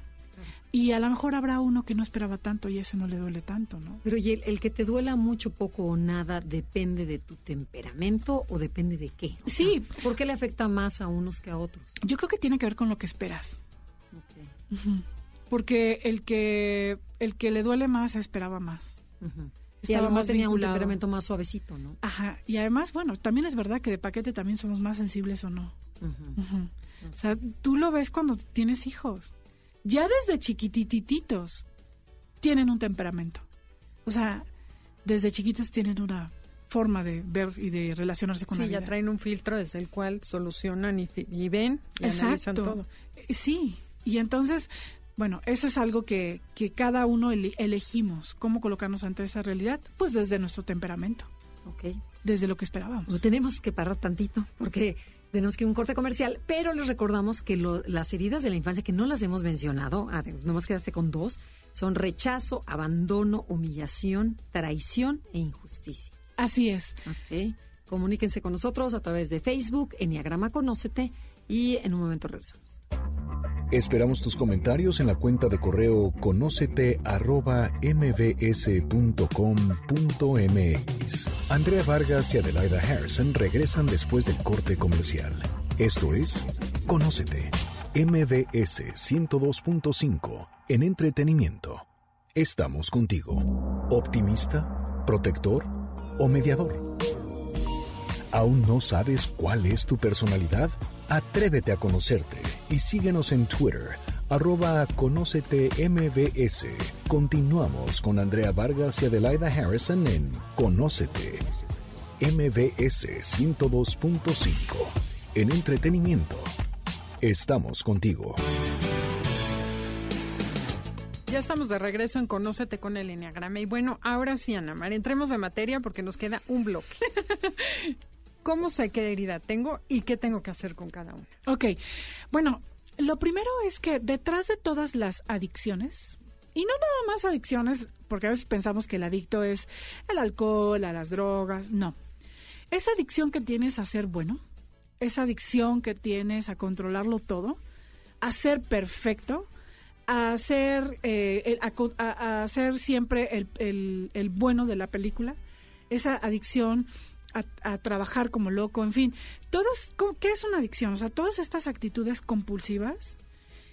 Y a lo mejor habrá uno que no esperaba tanto y ese no le duele tanto, ¿no? Pero y el, que te duela mucho, poco o nada, ¿depende de tu temperamento o depende de qué? sí. ¿Por qué le afecta más a unos que a otros? Yo creo que tiene que ver con lo que esperas. Porque el que, el que le duele más esperaba más. Y además tenía un temperamento más suavecito, ¿no? Ajá. Y además, bueno, también es verdad que de paquete también somos más sensibles o no. O sea, tú lo ves cuando tienes hijos ya desde chiquitititos tienen un temperamento. O sea, desde chiquitos tienen una forma de ver y de relacionarse con sí, la vida. ya traen un filtro desde el cual solucionan y, ven y analizan todo. Eh, sí, y entonces, bueno, eso es algo que, que cada uno elegimos, cómo colocarnos ante esa realidad, pues desde nuestro temperamento. Ok. Desde lo que esperábamos. Lo tenemos que parar tantito, porque tenemos que un corte comercial, pero les recordamos que las heridas de la infancia que no las hemos mencionado, nomás quedaste con dos, son rechazo, abandono, humillación, traición e injusticia. Así es. Ok. Comuníquense con nosotros a través de Facebook, Enneagrama Conócete, y en un momento regresamos. Esperamos tus comentarios en la cuenta de correo conócete Andrea Vargas y Adelaida Harrison regresan después del corte comercial. Esto es Conócete, MBS 102.5 en entretenimiento. Estamos contigo. ¿Optimista? ¿Protector? ¿O mediador? ¿Aún no sabes cuál es tu personalidad? Atrévete a conocerte y síguenos en Twitter, arroba Conócete MBS. Continuamos con Andrea Vargas y Adelaida Harrison en Conócete MBS 102.5. En entretenimiento, estamos contigo. Ya estamos de regreso en Conócete con el Enneagrama. Y bueno, ahora sí, Ana Mar, entremos de materia porque nos queda un bloque. ¿Cómo sé qué herida tengo y qué tengo que hacer con cada una? Ok, bueno, lo primero es que detrás de todas las adicciones, y no nada más adicciones, porque a veces pensamos que el adicto es el alcohol, a las drogas, no. Esa adicción que tienes a ser bueno, esa adicción que tienes a controlarlo todo, a ser perfecto, a ser, eh, siempre el bueno de la película, esa adicción a, trabajar como loco, en fin, todas, ¿qué es una adicción? O sea, todas estas actitudes compulsivas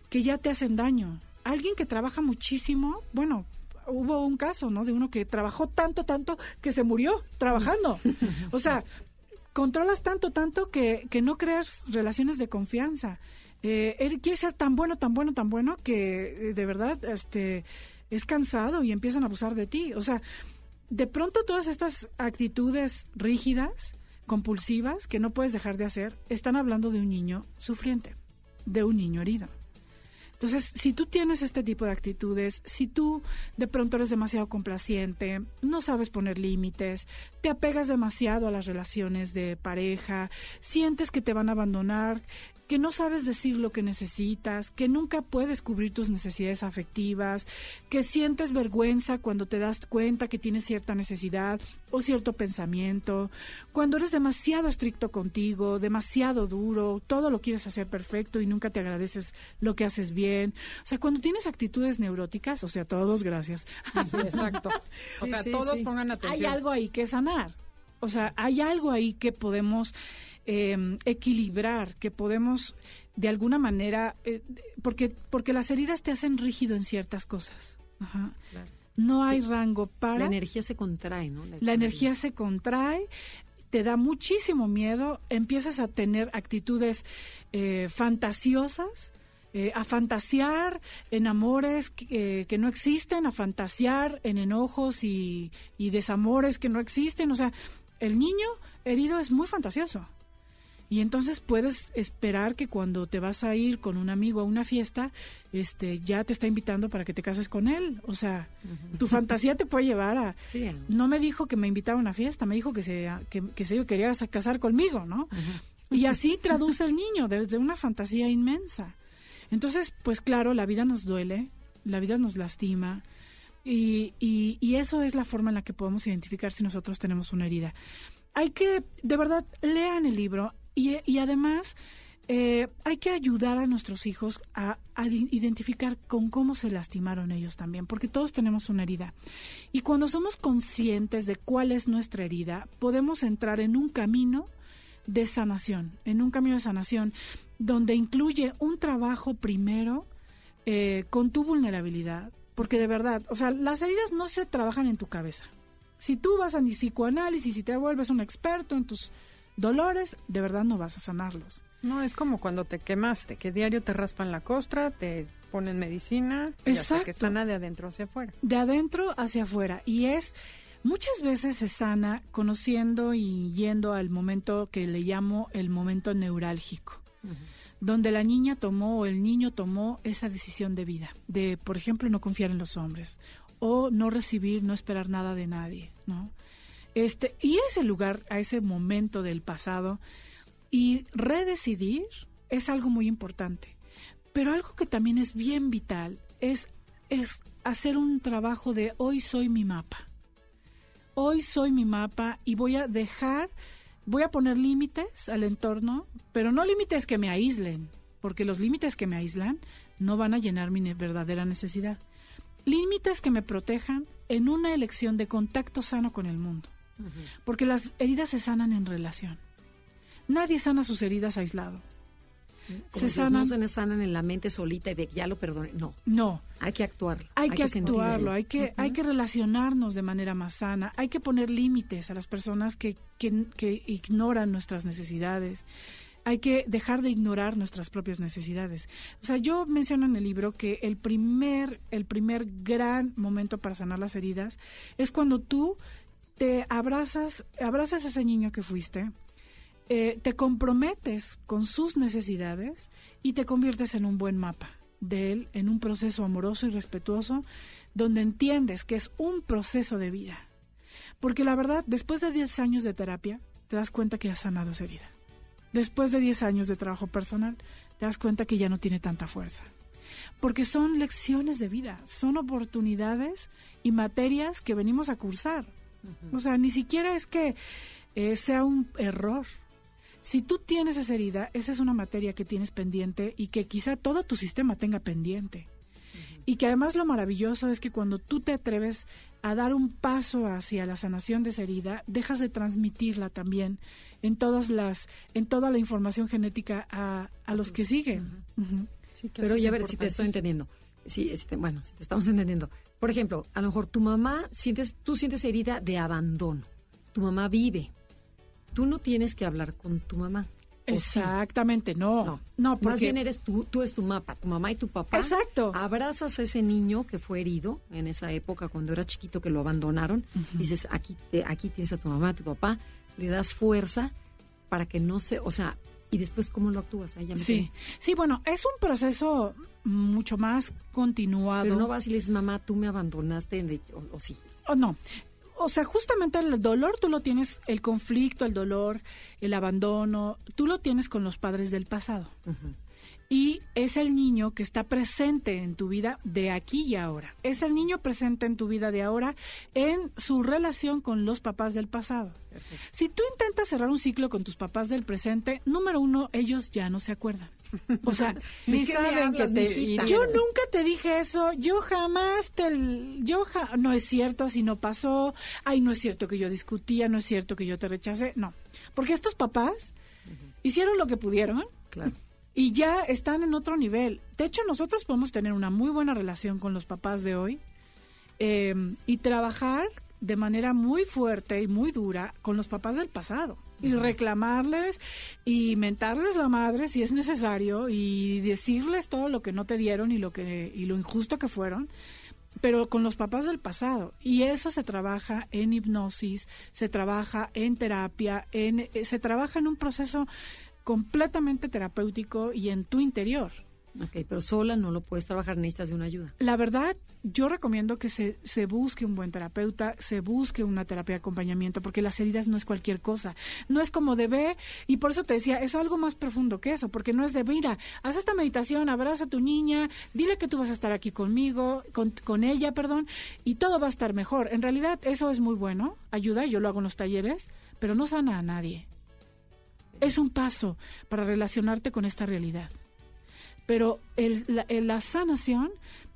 que ya te hacen daño. Alguien que trabaja muchísimo, bueno, hubo un caso, ¿no? De uno que trabajó tanto, tanto que se murió trabajando. O sea, controlas tanto, tanto que, que no creas relaciones de confianza. Eh, él quiere ser tan bueno, tan bueno, tan bueno que eh, de verdad este, es cansado y empiezan a abusar de ti. O sea, de pronto todas estas actitudes rígidas, compulsivas, que no puedes dejar de hacer, están hablando de un niño sufriente, de un niño herido. Entonces, si tú tienes este tipo de actitudes, si tú de pronto eres demasiado complaciente, no sabes poner límites, te apegas demasiado a las relaciones de pareja, sientes que te van a abandonar, que no sabes decir lo que necesitas, que nunca puedes cubrir tus necesidades afectivas, que sientes vergüenza cuando te das cuenta que tienes cierta necesidad o cierto pensamiento, cuando eres demasiado estricto contigo, demasiado duro, todo lo quieres hacer perfecto y nunca te agradeces lo que haces bien. O sea, cuando tienes actitudes neuróticas, o sea, todos, gracias. Sí, exacto. O sea, todos pongan atención. Hay algo ahí que sanar. O sea, hay algo ahí que podemos Em, equilibrar, que podemos de alguna manera, eh, porque, porque las heridas te hacen rígido en ciertas cosas. No hay rango para... La energía se contrae, ¿no? La, energía se contrae, te da muchísimo miedo, empiezas a tener actitudes eh, fantasiosas, eh, a fantasear en amores que, no existen, a fantasear en enojos y, y desamores que no existen. O sea, el niño herido es muy fantasioso. Y entonces puedes esperar que cuando te vas a ir con un amigo a una fiesta, este, ya te está invitando para que te cases con él. O sea, tu fantasía te puede llevar a... No me dijo que me invitaba a una fiesta, me dijo que se, que, se quería casar conmigo, ¿no? Y así traduce el niño desde una fantasía inmensa. Entonces, pues claro, la vida nos duele, la vida nos lastima. Y, y, y eso es la forma en la que podemos identificar si nosotros tenemos una herida hay que, de verdad, lean el libro, y, además, eh, hay que ayudar a nuestros hijos a, identificar con cómo se lastimaron ellos también, porque todos tenemos una herida. Y cuando somos conscientes de cuál es nuestra herida, podemos entrar en un camino de sanación, en un camino de sanación donde incluye un trabajo primero eh, con tu vulnerabilidad, porque de verdad, o sea, las heridas no se trabajan en tu cabeza. Si tú vas a mi psicoanálisis y te vuelves un experto en tus dolores, de verdad no vas a sanarlos. No, es como cuando te quemaste, que diario te raspan la costra, te ponen medicina, y hasta que sana de adentro hacia afuera. De adentro hacia afuera. Y es, muchas veces se sana conociendo y yendo al momento que le llamo el momento neurálgico. donde la niña tomó o el niño tomó esa decisión de vida, de, por ejemplo, no confiar en los hombres, o no recibir, no esperar nada de nadie, ¿no? Este, y ese lugar, a ese momento del pasado, y redecidir es algo muy importante. Pero algo que también es bien vital es, es hacer un trabajo de hoy soy mi mapa. Hoy soy mi mapa y voy a dejar, voy a poner límites al entorno, pero no límites que me aíslen, porque los límites que me aíslan no van a llenar mi verdadera necesidad. Límites que me protejan en una elección de contacto sano con el mundo. Porque las heridas se sanan en relación. Nadie sana sus heridas aislado. se sanan, no se sanan en la mente solita y de ya lo. No. No. Hay que actuarlo. Hay, que, actuarlo. Hay que, hay que relacionarnos de manera más sana. Hay que poner límites a las personas que, que, que ignoran nuestras necesidades hay que dejar de ignorar nuestras propias necesidades. O sea, yo menciono en el libro que el primer, el primer gran momento para sanar las heridas es cuando tú te abrazas, abrazas a ese niño que fuiste, eh, te comprometes con sus necesidades y te conviertes en un buen mapa de él, en un proceso amoroso y respetuoso, donde entiendes que es un proceso de vida. Porque la verdad, después de 10 años de terapia, te das cuenta que has sanado esa herida. Después de 10 años de trabajo personal, te das cuenta que ya no tiene tanta fuerza. Porque son lecciones de vida, son oportunidades y materias que venimos a cursar. O sea, ni siquiera es que eh, sea un error. Si tú tienes esa herida, esa es una materia que tienes pendiente y que quizá todo tu sistema tenga pendiente. Y que además lo maravilloso es que cuando tú te atreves a dar un paso hacia la sanación de esa herida, dejas de transmitirla también en todas las, en toda la información genética a, a los que siguen. Pero ya a ver si te estoy entendiendo. Sí, bueno, si te estamos entendiendo. Por ejemplo, a lo mejor tu mamá sientes, tú sientes herida de abandono. Tu mamá vive. tú no tienes que hablar con tu mamá. Exactamente, no. no. porque... Más bien eres tú, tú eres tu mapa, tu mamá y tu papá. Exacto. Abrazas a ese niño que fue herido en esa época cuando era chiquito que lo abandonaron. Dices, aquí, aquí tienes a tu mamá, a tu papá. Le das fuerza para que no se, o sea, y después cómo lo actúas. sí, sí, bueno, es un proceso mucho más continuado. Pero no vas y le dices, mamá, tú me abandonaste, o, o sí. O no, o sea, justamente el dolor tú lo tienes, el conflicto, el dolor, el abandono, tú lo tienes con los padres del pasado. Y es el niño que está presente en tu vida de aquí y ahora. Es el niño presente en tu vida de ahora en su relación con los papás del pasado. Si tú intentas cerrar un ciclo con tus papás del presente, número uno, ellos ya no se acuerdan. O sea, ni saben que te... Yo nunca te dije eso, yo jamás te... Yo no es cierto, así no pasó, ay, no es cierto que yo discutía, no es cierto que yo te rechacé, no. Porque estos papás hicieron lo que pudieron. Y ya están en otro nivel. De hecho, nosotros podemos tener una muy buena relación con los papás de hoy eh, y trabajar de manera muy fuerte y muy dura con los papás del pasado. Y reclamarles y mentarles la madre si es necesario y decirles todo lo que no te dieron y lo que y lo injusto que fueron pero con los papás del pasado. Y eso se trabaja en hipnosis se trabaja en terapia en eh, se trabaja en un proceso completamente terapéutico y en tu interior Ok, pero sola no lo puedes trabajar, necesitas de una ayuda. La verdad, yo recomiendo que se, se busque un buen terapeuta, se busque una terapia de acompañamiento, porque las heridas no es cualquier cosa. No es como de ve, y por eso te decía, es algo más profundo que eso, porque no es de, mira, haz esta meditación, abraza a tu niña, dile que tú vas a estar aquí conmigo, con, con ella, perdón, y todo va a estar mejor. En realidad, eso es muy bueno, ayuda, yo lo hago en los talleres, pero no sana a nadie. Es un paso para relacionarte con esta realidad pero la, sanación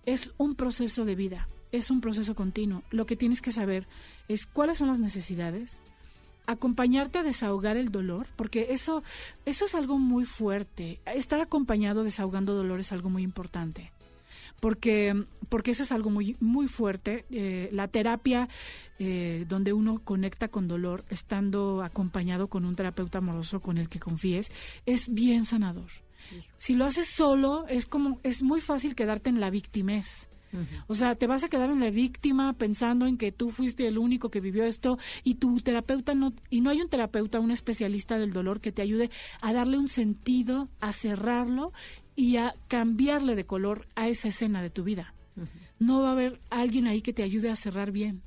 es un proceso de vida, es un proceso continuo. Lo que tienes que saber es cuáles son las necesidades, acompañarte a desahogar el dolor, porque eso, eso es algo muy fuerte. Estar acompañado desahogando dolor es algo muy importante. Porque, porque eso es algo muy, muy fuerte. Eh, la terapia eh, donde uno conecta con dolor, estando acompañado con un terapeuta amoroso con el que confíes, es bien sanador. Si lo haces solo, es como, es muy fácil quedarte en la víctimez. O sea, te vas a quedar en la víctima pensando en que tú fuiste el único que vivió esto y tu terapeuta no, y no hay un terapeuta, un especialista del dolor que te ayude a darle un sentido, a cerrarlo y a cambiarle de color a esa escena de tu vida. No va a haber alguien ahí que te ayude a cerrar bien.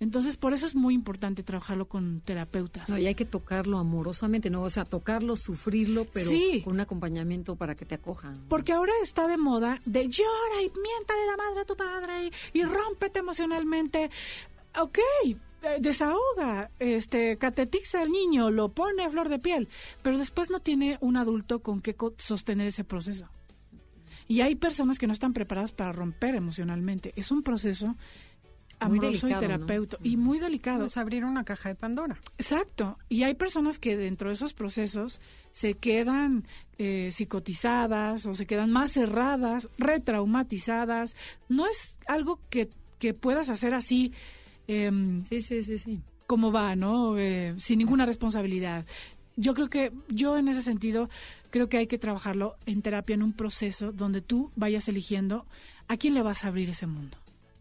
Entonces, por eso es muy importante trabajarlo con terapeutas. No, y hay que tocarlo amorosamente, ¿no? O sea, tocarlo, sufrirlo, pero con un acompañamiento para que te acojan. Porque ahora está de moda de llora y miéntale la madre a tu padre y, y rómpete emocionalmente. Ok, eh, desahoga, este, catetiza al niño, lo pone a flor de piel, pero después no tiene un adulto con que sostener ese proceso. Y hay personas que no están preparadas para romper emocionalmente. Es un proceso amoroso y terapeuta y muy delicado. Es abrir una caja de Pandora. Exacto. Y hay personas que dentro de esos procesos se quedan eh, psicotizadas o se quedan más cerradas, retraumatizadas. No es algo que, que puedas hacer así. Em, sí, sí, sí, sí. Como va, ¿no? Eh, sin ninguna responsabilidad. Yo creo que, yo en ese sentido, creo que hay que trabajarlo en terapia, en un proceso donde tú vayas eligiendo a quién le vas a abrir ese mundo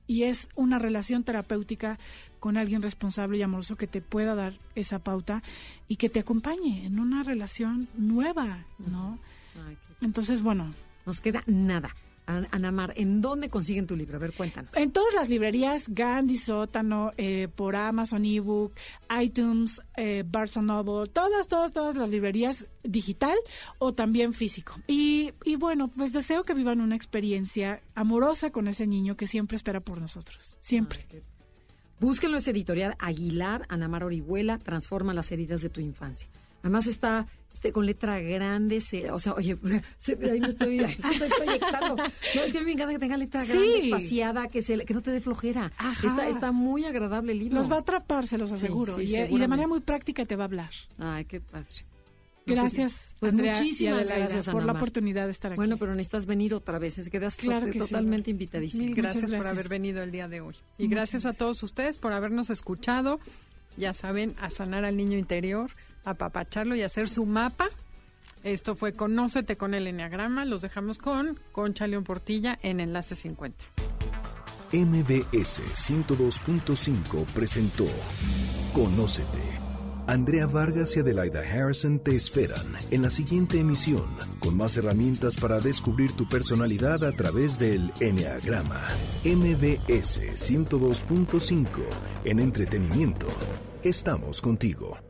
y es una relación terapéutica con alguien responsable y amoroso que te pueda dar esa pauta y que te acompañe en una relación nueva, ¿no? Entonces, bueno. Nos queda nada. Anamar, ¿en dónde consiguen tu libro? A ver, cuéntanos. En todas las librerías, Gandhi Sótano, eh, por Amazon ebook, iTunes, eh, Barnes Noble, todas, todas, todas las librerías digital o también físico. Y, y bueno, pues deseo que vivan una experiencia amorosa con ese niño que siempre espera por nosotros. Siempre. Búsquenlo, es editorial Aguilar, Anamar Orihuela, Transforma las heridas de tu infancia. Además está este, con letra grande, o sea, oye, ahí me estoy, estoy proyectando. No, es que a mí me encanta que tenga letra grande, espaciada, que, se, que no te dé flojera. Está, está muy agradable el libro. Los va a atrapar, se los aseguro. y, de manera muy práctica te va a hablar. Ay, qué padre. Pues gracias. Pues, muchísimas gracias por la oportunidad de estar aquí. Bueno, pero necesitas venir otra vez. Es que claro totalmente invitadísimo. Mil gracias, por haber venido el día de hoy. Y gracias a todos ustedes por habernos escuchado. Ya saben, a sanar al niño interior apapacharlo y hacer su mapa. Esto fue Conócete con el Enneagrama. Los dejamos con Concha León Portilla en Enlace 50. MBS 102.5 presentó Conócete. Andrea Vargas y Adelaida Harrison te esperan en la siguiente emisión con más herramientas para descubrir tu personalidad a través del Enneagrama. MBS 102.5 en entretenimiento. Estamos contigo.